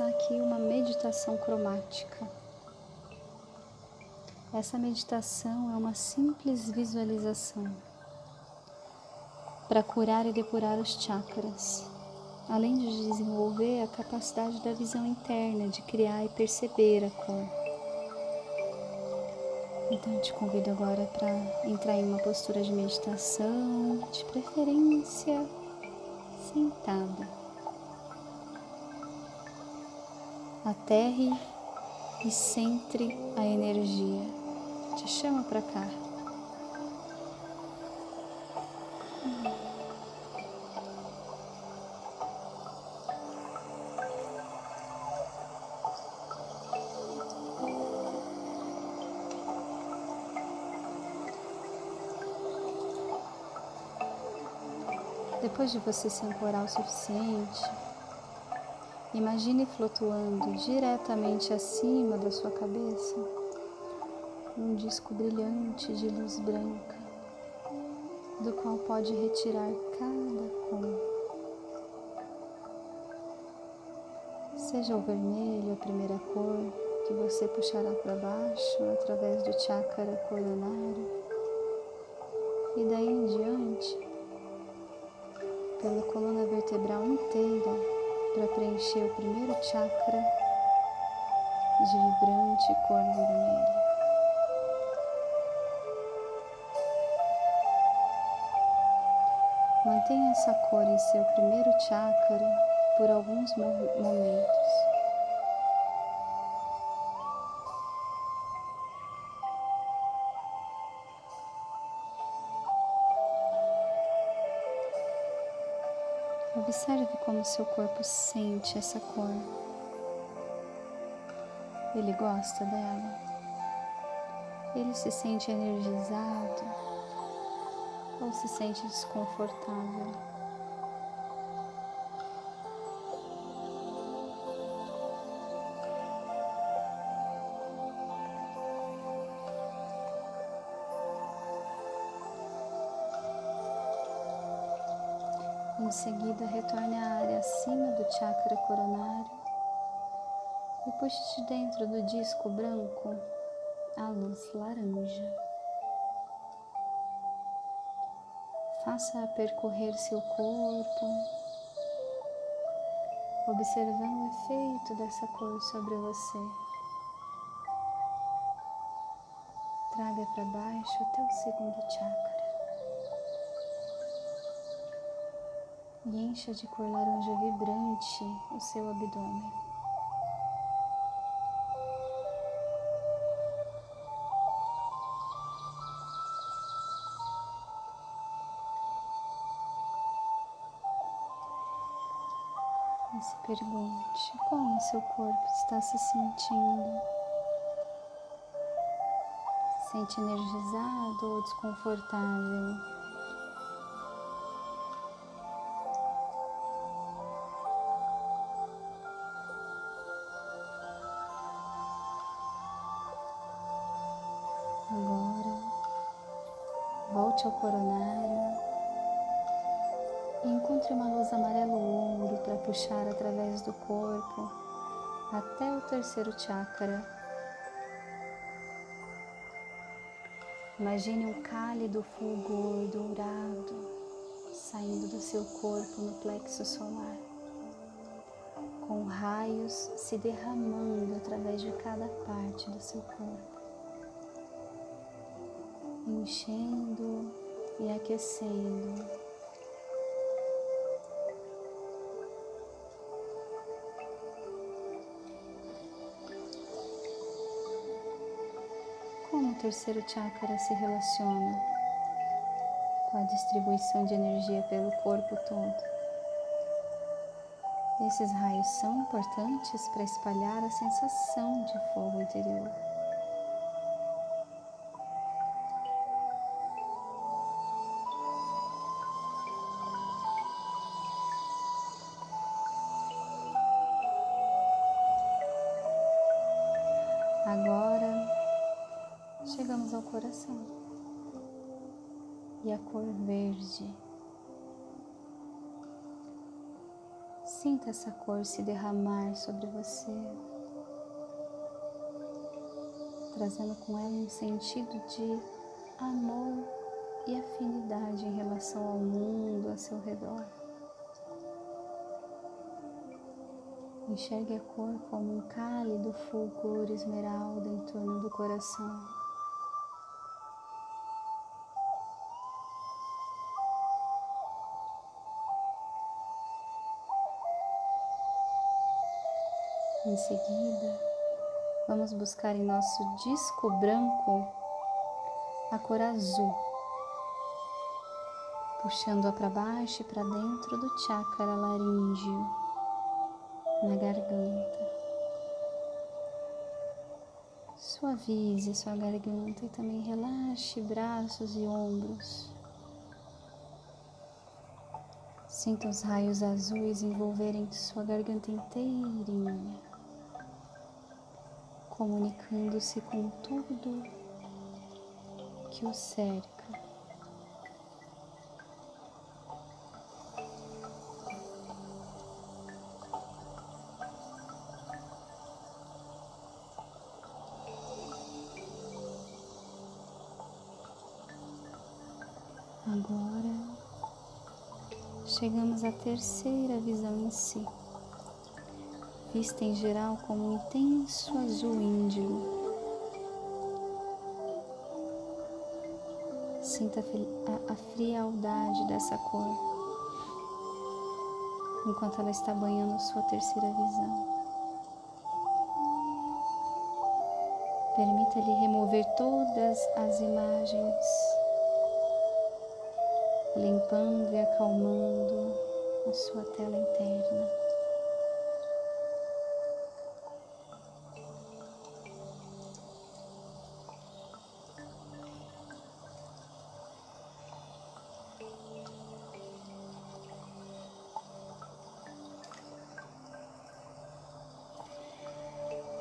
Passar aqui uma meditação cromática. Essa meditação é uma simples visualização para curar e depurar os chakras, além de desenvolver a capacidade da visão interna de criar e perceber a cor. Então eu te convido agora para entrar em uma postura de meditação, de preferência sentada. Aterre e centre a energia. Te chama para cá. Depois de você se ancorar o suficiente, Imagine flutuando diretamente acima da sua cabeça um disco brilhante de luz branca, do qual pode retirar cada cor. Seja o vermelho a primeira cor que você puxará para baixo através do chakra coronário, e daí em diante, pela coluna vertebral inteira para preencher o primeiro chakra de vibrante cor vermelha. Mantenha essa cor em seu primeiro chakra por alguns momentos. Observe como seu corpo sente essa cor. Ele gosta dela. Ele se sente energizado ou se sente desconfortável. Em seguida, retorne à área acima do chakra coronário e puxe de dentro do disco branco a luz laranja. Faça-a percorrer seu corpo, observando o efeito dessa cor sobre você. Traga para baixo até o segundo chakra. E encha de cor laranja vibrante o seu abdômen. Se pergunte como seu corpo está se sentindo. Se sente energizado ou desconfortável? Volte ao coronário e encontre uma luz amarelo-ouro para puxar através do corpo até o terceiro chakra. Imagine um cálido fulgor dourado saindo do seu corpo no plexo solar, com raios se derramando através de cada parte do seu corpo enchendo e aquecendo. Como o terceiro chakra se relaciona com a distribuição de energia pelo corpo todo? Esses raios são importantes para espalhar a sensação de fogo interior. Ao coração e a cor verde. Sinta essa cor se derramar sobre você, trazendo com ela um sentido de amor e afinidade em relação ao mundo a seu redor. Enxergue a cor como um cálido fulgor esmeralda em torno do coração. Em seguida, vamos buscar em nosso disco branco a cor azul, puxando-a para baixo e para dentro do chakra laríngeo, na garganta. Suavize sua garganta e também relaxe braços e ombros. Sinta os raios azuis envolverem sua garganta inteirinha comunicando-se com tudo que o cerca. Agora chegamos à terceira visão em si vista em geral como um intenso azul índigo. Sinta a frialdade dessa cor enquanto ela está banhando sua terceira visão. Permita-lhe remover todas as imagens, limpando e acalmando a sua tela interna.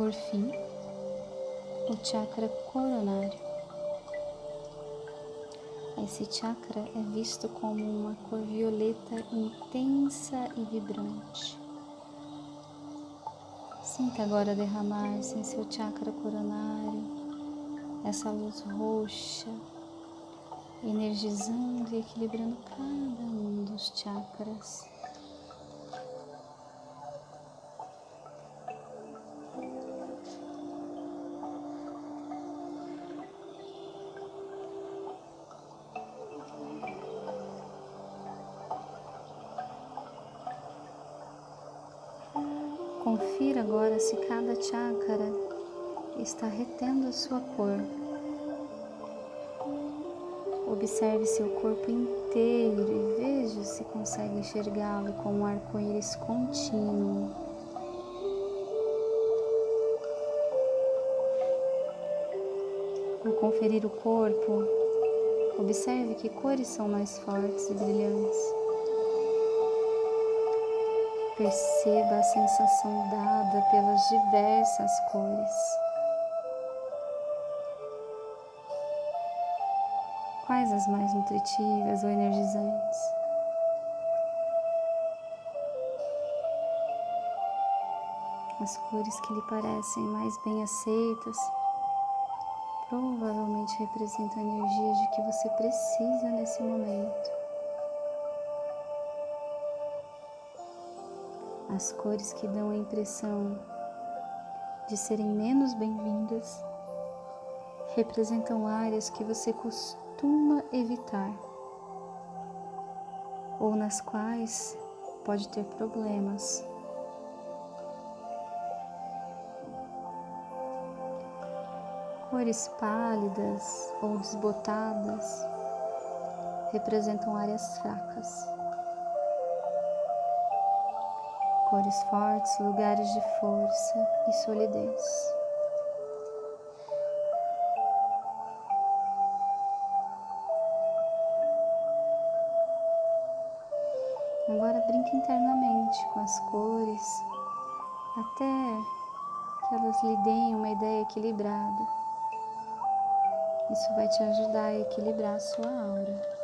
Por fim, o chakra coronário. Esse chakra é visto como uma cor violeta intensa e vibrante. Sinta agora derramar-se em seu chakra coronário essa luz roxa, energizando e equilibrando cada um dos chakras. Confira agora se cada chácara está retendo a sua cor. Observe seu corpo inteiro e veja se consegue enxergá-lo como um arco-íris contínuo. Ao conferir o corpo, observe que cores são mais fortes e brilhantes. Perceba a sensação dada pelas diversas cores. Quais as mais nutritivas ou energizantes? As cores que lhe parecem mais bem aceitas provavelmente representam a energia de que você precisa nesse momento. As cores que dão a impressão de serem menos bem-vindas representam áreas que você costuma evitar ou nas quais pode ter problemas. Cores pálidas ou desbotadas representam áreas fracas. Cores fortes, lugares de força e solidez. Agora brinque internamente com as cores até que elas lhe deem uma ideia equilibrada. Isso vai te ajudar a equilibrar a sua aura.